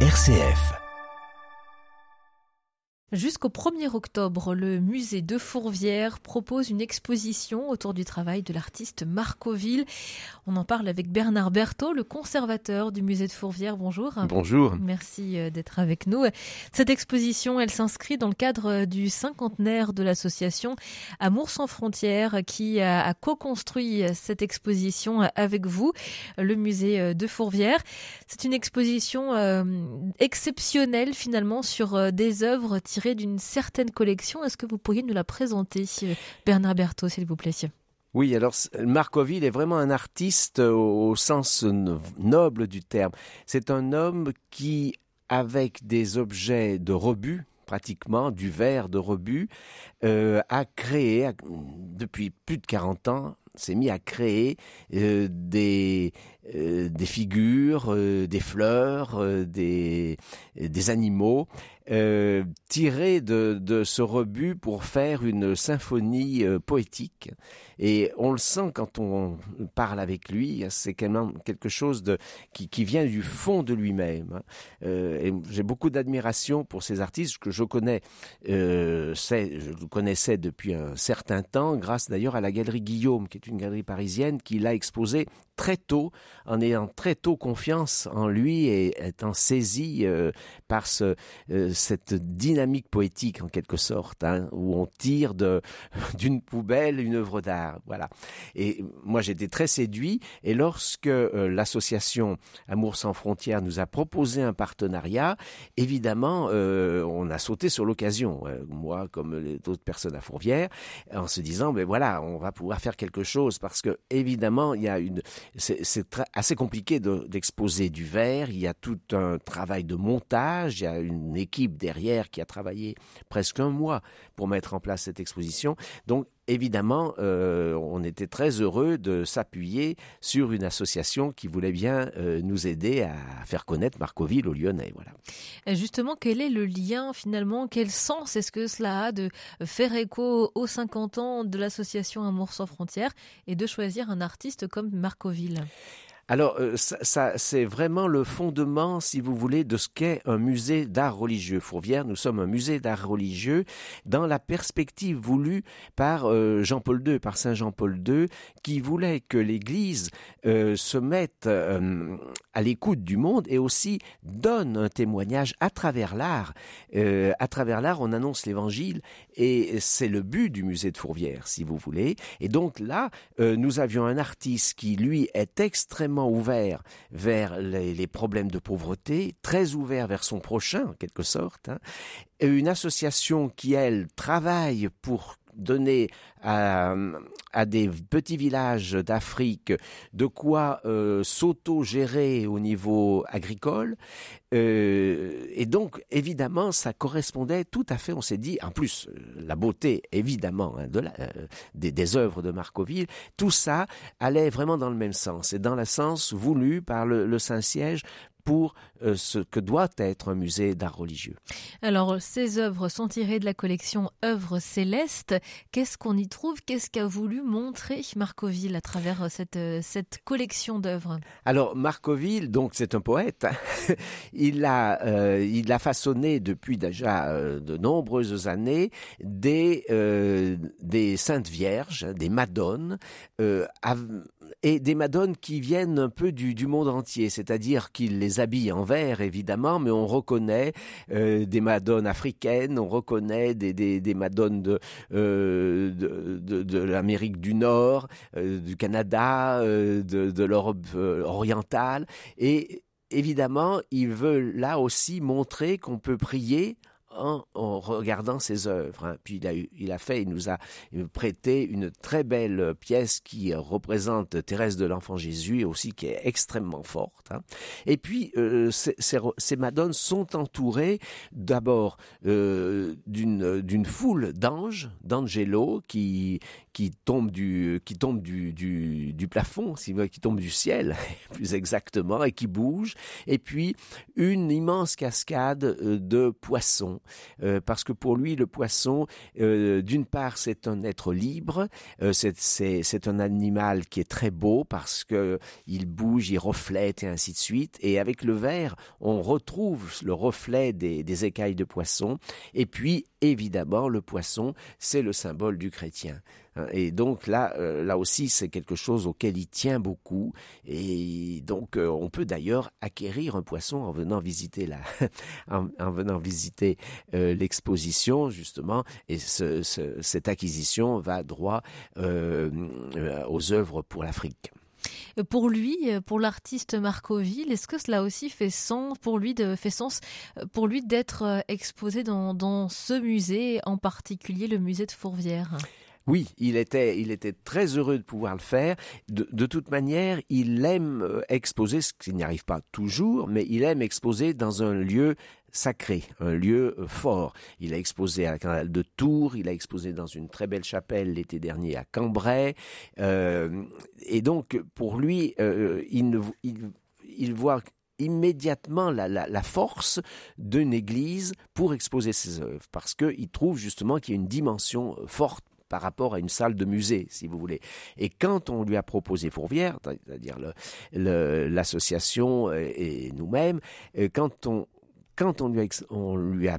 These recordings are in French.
RCF. Jusqu'au 1er octobre, le musée de Fourvière propose une exposition autour du travail de l'artiste Marcoville. On en parle avec Bernard Berthaud, le conservateur du musée de Fourvière. Bonjour. Bonjour. Merci euh, d'être avec nous. Cette exposition, elle s'inscrit dans le cadre du cinquantenaire de l'association Amour sans frontières qui a co-construit cette exposition avec vous, le musée de Fourvière. C'est une exposition euh, exceptionnelle finalement sur euh, des œuvres d'une certaine collection. Est-ce que vous pourriez nous la présenter, Bernard Berthaud, s'il vous plaît? Oui, alors Marcoville est vraiment un artiste au, sens noble du terme. C'est un homme qui, avec des objets de rebut, pratiquement du verre de rebut, euh, a créé, depuis plus de 40 ans, s'est mis à créer euh, des, euh, des figures, des fleurs, des animaux euh, tiré de, de, ce rebut pour faire une symphonie euh, poétique. Et on le sent quand on parle avec lui, c'est quelque chose de, qui, qui vient du fond de lui-même. Euh, J'ai beaucoup d'admiration pour ces artistes que je connais, euh, je connaissais depuis un certain temps, grâce d'ailleurs à la galerie Guillaume, qui est une galerie parisienne, qui l'a exposé très tôt, en ayant très tôt confiance en lui et étant saisi euh, par ce, euh, cette dynamique poétique en quelque sorte, hein, où on tire d'une poubelle une œuvre d'art. Voilà. Et moi j'étais très séduit. Et lorsque euh, l'association Amour sans frontières nous a proposé un partenariat, évidemment on a sauté sur l'occasion. moi comme les autres personnes à Fourvière, en se disant ben voilà on va pouvoir faire quelque chose parce que évidemment il y a une c'est assez compliqué d'exposer du verre. Il y a tout un travail de montage. Il y a une équipe derrière qui a travaillé presque un mois pour mettre en place cette exposition. Donc, évidemment, euh, on était très heureux de s'appuyer sur une association qui voulait bien euh, nous aider à faire connaître Marcoville au Lyonnais. Voilà. Justement, quel est le lien finalement? Quel sens est-ce que cela a de faire écho aux 50 ans de l'association Amour sans frontières et de choisir un artiste comme Marcoville? Alors, euh, ça, c'est vraiment le fondement, si vous voulez, de ce qu'est un musée d'art religieux. Fourvière, nous sommes un musée d'art religieux dans la perspective voulue par euh, Jean-Paul II, par Saint Jean-Paul II, qui voulait que l'Église euh, se mette à l'écoute du monde et aussi donne un témoignage à travers l'art. à travers l'art, on annonce l'Évangile et c'est le but du musée de Fourvière, si vous voulez. Et donc là, nous avions un artiste qui, lui, est extrêmement ouvert vers les, problèmes de pauvreté, très ouvert vers son prochain en quelque sorte, hein. une association qui elle travaille pour donner à, des petits villages d'Afrique de quoi euh, s'auto-gérer au niveau agricole. Euh, et donc, évidemment, ça correspondait tout à fait, on s'est dit, en plus, la beauté, évidemment, hein, euh, des, œuvres de Marcoville, tout ça allait vraiment dans le même sens, et dans le sens voulu par le Saint-Siège pour euh, ce que doit être un musée d'art religieux. Alors, ces œuvres sont tirées de la collection Œuvres célestes. Qu'est-ce qu'on y trouve? Qu'est-ce qu'a voulu montrer Marcoville à travers euh, cette, euh, cette collection d'œuvres? Alors, Marcoville, donc, c'est un poète. il, a, il a façonné depuis déjà de nombreuses années des, des saintes vierges, des madones, et des madones qui viennent un peu du, du monde entier, c'est-à-dire qu'il les habille en vert évidemment, mais on reconnaît euh, des madones africaines, on reconnaît des, des, des madones de, euh, de, l'Amérique du Nord, euh, du Canada, de, l'Europe orientale, et évidemment, il veut là aussi montrer qu'on peut prier en, regardant ses œuvres. Hein. Puis il a, fait, il nous a prêté une très belle pièce qui représente Thérèse de l'Enfant Jésus aussi qui est extrêmement forte. Hein. Et puis euh, ces, madones sont entourées d'abord euh, d'une foule d'anges, d'angelo qui qui tombent du qui tombent du, du, plafond, qui tombent du ciel plus exactement et qui bougent. Et puis une immense cascade euh, de poissons parce que pour lui, le poisson, d'une part, c'est un être libre, c'est un animal qui est très beau parce que il bouge, il reflète et ainsi de suite. Et avec le verre, on retrouve le reflet des écailles de poisson. Et puis, évidemment, le poisson, c'est le symbole du chrétien. Hein, et donc là, euh, là aussi, c'est quelque chose auquel il tient beaucoup. Et donc, euh, on peut d'ailleurs acquérir un poisson en venant visiter la, en, venant visiter euh, l'exposition justement. Et cette acquisition va droit aux œuvres pour l'Afrique. Pour lui, pour l'artiste Marcoville, est-ce que cela aussi fait sens pour lui fait sens pour lui d'être exposé dans ce musée, en particulier le musée de Fourvière? Oui, il était, très heureux de pouvoir le faire. De, toute manière, il aime euh, exposer, ce qui n'y arrive pas toujours, mais il aime exposer dans un lieu sacré, un lieu euh, fort. Il a exposé à la canal de Tours, il a exposé dans une très belle chapelle l'été dernier à Cambrai. Euh, et donc, pour lui, il, il, voit immédiatement la, la force d'une église pour exposer ses œuvres, parce qu'il trouve justement qu'il y a une dimension forte par rapport à une salle de musée, si vous voulez. Et quand on lui a proposé Fourvière, c'est-à-dire l'association et, nous-mêmes, euh, quand on, quand on lui, a, on lui a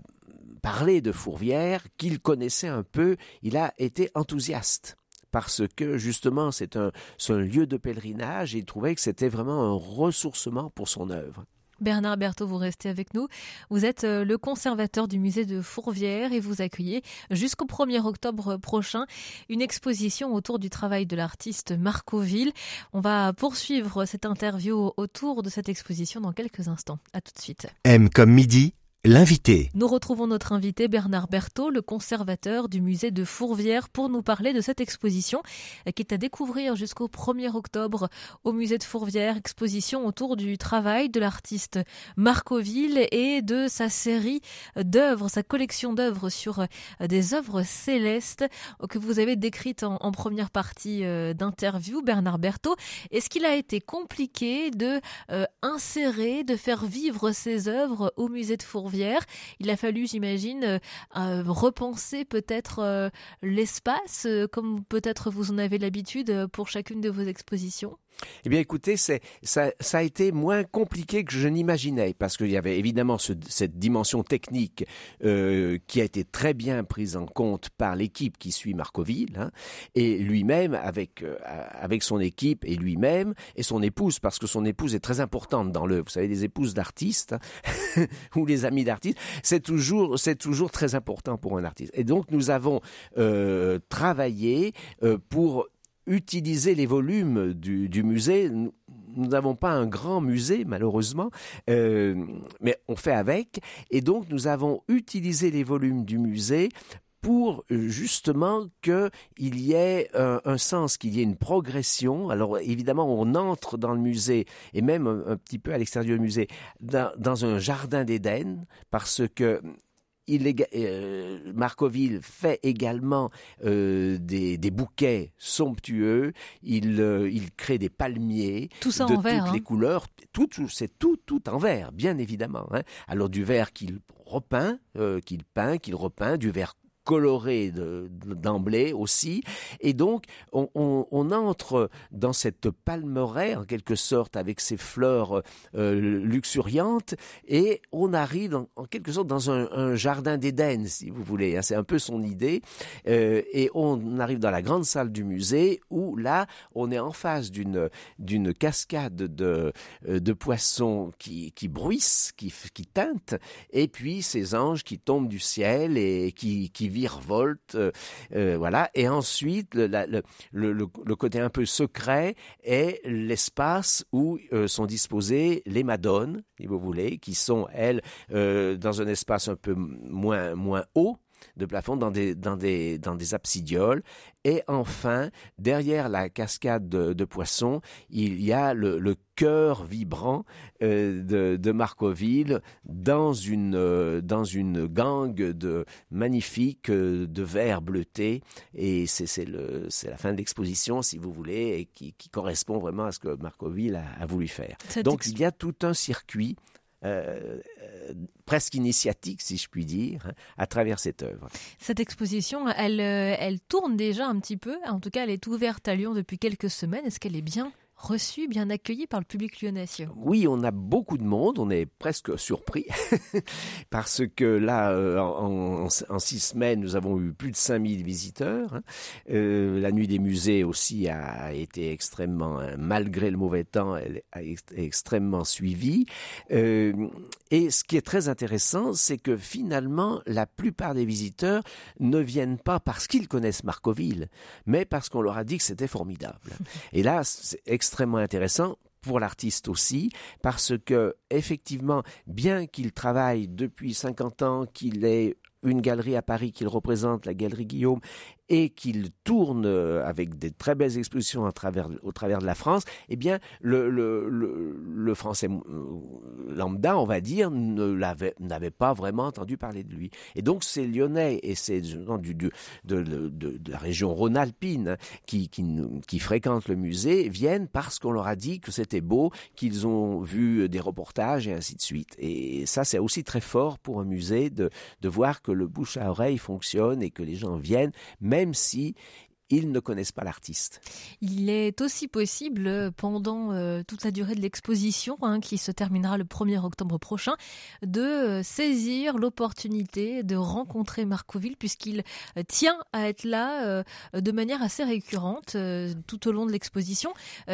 parlé de Fourvière, qu'il connaissait un peu, il a été enthousiaste parce que justement c'est un, un lieu de pèlerinage et il trouvait que c'était vraiment un ressourcement pour son œuvre. Bernard Berthaud, vous restez avec nous. Vous êtes euh, le conservateur du musée de Fourvière et vous accueillez jusqu'au 1er octobre prochain une exposition autour du travail de l'artiste Marcoville. On va poursuivre cette interview autour de cette exposition dans quelques instants. À tout de suite. M comme midi Nous retrouvons notre invité Bernard Berthaud, le conservateur du musée de Fourvière, pour nous parler de cette exposition qui est à découvrir jusqu'au 1er octobre au musée de Fourvière. Exposition autour du travail de l'artiste Marcoville et de sa série d'œuvres, sa collection d'œuvres sur des œuvres célestes que vous avez décrites en, première partie euh, d'interview, Bernard Berthaud. Est-ce qu'il a été compliqué de euh, insérer, de faire vivre ces œuvres au musée de Fourvière? Il a fallu, j'imagine, euh, euh, repenser peut-être euh, l'espace, comme peut-être vous en avez l'habitude pour chacune de vos expositions. Eh bien, écoutez, c'est, ça, ça, a été moins compliqué que je n'imaginais, parce qu'il y avait évidemment cette dimension technique euh, qui a été très bien prise en compte par l'équipe qui suit Marcoville, hein, et lui-même, avec, euh, avec son équipe et lui-même, et son épouse, parce que son épouse est très importante dans le, vous savez, les épouses d'artistes, hein, ou les amis d'artistes, c'est toujours, c'est toujours très important pour un artiste. Et donc, nous avons euh, travaillé euh, pour utiliser les volumes du, musée. Nous n'avons pas un grand musée, malheureusement, euh, mais on fait avec. Et donc, nous avons utilisé les volumes du musée pour justement qu'il y ait un, sens, qu'il y ait une progression. Alors évidemment, on entre dans le musée et même un, petit peu à l'extérieur du musée dans, dans un jardin d'Éden parce que il euh, Marcoville fait également euh, des, bouquets somptueux. Il, euh, il crée des palmiers tout ça de toutes les hein. couleurs. Tout, c'est tout, tout en vert, bien évidemment. Hein. Alors du vert qu'il repeint, qu'il peint, qu'il repeint, du vert coloré d'emblée aussi. Et donc, on, entre dans cette palmeraie, en quelque sorte, avec ses fleurs euh, luxuriantes, et on arrive en, quelque sorte dans un, jardin d'Éden, si vous voulez. Hein. C'est un peu son idée. Euh, et on arrive dans la grande salle du musée, où là, on est en face d'une cascade de, euh, de poissons qui, qui bruissent, qui, qui teintent, et puis ces anges qui tombent du ciel et qui, qui virevolte, euh, euh, voilà. Et ensuite, le, le, côté un peu secret est l'espace où euh, sont disposées les madones, si vous voulez, qui sont elles dans un espace un peu moins moins haut de plafond dans des, dans des, dans des absidioles. Et enfin, derrière la cascade de, poissons, il y a le, le cœur vibrant euh, de, de, Marcoville dans une, euh, dans une gangue de magnifiques euh, de verre bleuté. Et c'est la fin de l'exposition, si vous voulez, et qui, qui, correspond vraiment à ce que Marcoville a, a voulu faire. Donc il y a tout un circuit euh, euh, presque initiatique, si je puis dire, hein, à travers cette œuvre. Cette exposition, elle, euh, elle tourne déjà un petit peu. En tout cas, elle est ouverte à Lyon depuis quelques semaines. Est-ce qu'elle est bien reçu, bien accueilli par le public lyonnais. Oui, on a beaucoup de monde, on est presque surpris, parce que là, euh, en, six semaines, nous avons eu plus de 5000 visiteurs. Hein. Euh, la nuit des musées aussi a été extrêmement, hein, malgré le mauvais temps, elle a extrêmement suivie. Euh, et ce qui est très intéressant, c'est que finalement, la plupart des visiteurs ne viennent pas parce qu'ils connaissent Marcoville, mais parce qu'on leur a dit que c'était formidable. Et là, c'est extrêmement intéressant pour l'artiste aussi, parce que effectivement, bien qu'il travaille depuis 50 ans, qu'il ait une galerie à Paris qu'il représente, la galerie Guillaume, et qu'il tourne euh, avec des très belles expositions au travers de la France, eh bien, le, français euh, lambda, on va dire, n'avait pas vraiment entendu parler de lui. Et donc, ces Lyonnais et ces gens de, la région rhône-alpine qui, qui, fréquentent le musée viennent parce qu'on leur a dit que c'était beau, qu'ils ont vu des reportages et ainsi de suite. Et ça, c'est aussi très fort pour un musée de, voir que le bouche à oreille fonctionne et que les gens viennent, si ils ne connaissent pas l'artiste. Il est aussi possible, euh, pendant euh, toute la durée de l'exposition, hein, qui se terminera le 1er octobre prochain, de euh, saisir l'opportunité de rencontrer Marcoville, puisqu'il tient à être là de manière assez récurrente tout au long de l'exposition.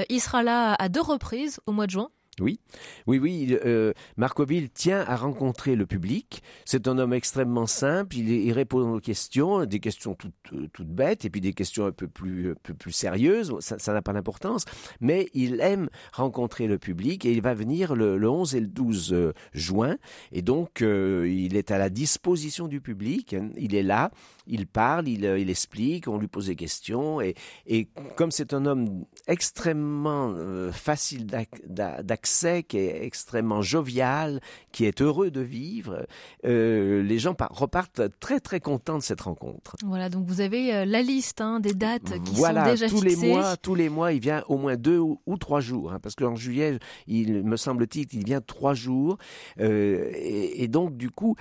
il sera là à deux reprises au mois de juin. Oui, oui, oui. Euh, Marcoville tient à rencontrer le public. C'est un homme extrêmement simple. Il, répond aux questions, des questions toutes, euh, toutes, bêtes, et puis des questions un peu plus, un peu plus sérieuses. Ça n'a pas d'importance. Mais il aime rencontrer le public et il va venir le, 11 et le 12 euh, juin. Et donc, il est à la disposition du public. Il est là, il parle, il, il explique, on lui pose des questions. Et, et comme c'est un homme extrêmement facile d'accès, qui est extrêmement jovial, qui est heureux de vivre. Euh, les gens repartent très très contents de cette rencontre. Voilà, donc vous avez euh, la liste hein, des dates qui sont déjà tous fixées. les mois, tous les mois, il vient au moins deux ou, trois jours, hein, parce qu'en juillet, il me semble-t-il qu'il vient trois jours, euh, et, donc du coup,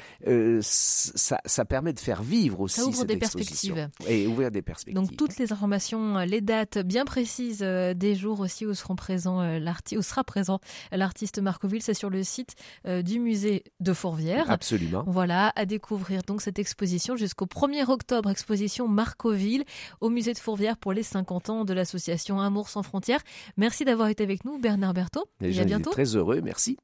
ça, ça, permet de faire vivre aussi ça ouvre des perspectives et ouvrir des perspectives. Donc toutes les informations, les dates bien précises des jours aussi où seront présents l'artiste, où sera présent l'artiste Marcoville. C'est sur le site euh, du musée de Fourvière. Absolument. Voilà, à découvrir donc cette exposition jusqu'au 1er octobre, exposition Marcoville au musée de Fourvière pour les 50 ans de l'association Amour sans frontières. Merci d'avoir été avec nous, Bernard Berthaud. Et, à bientôt. Très heureux, merci.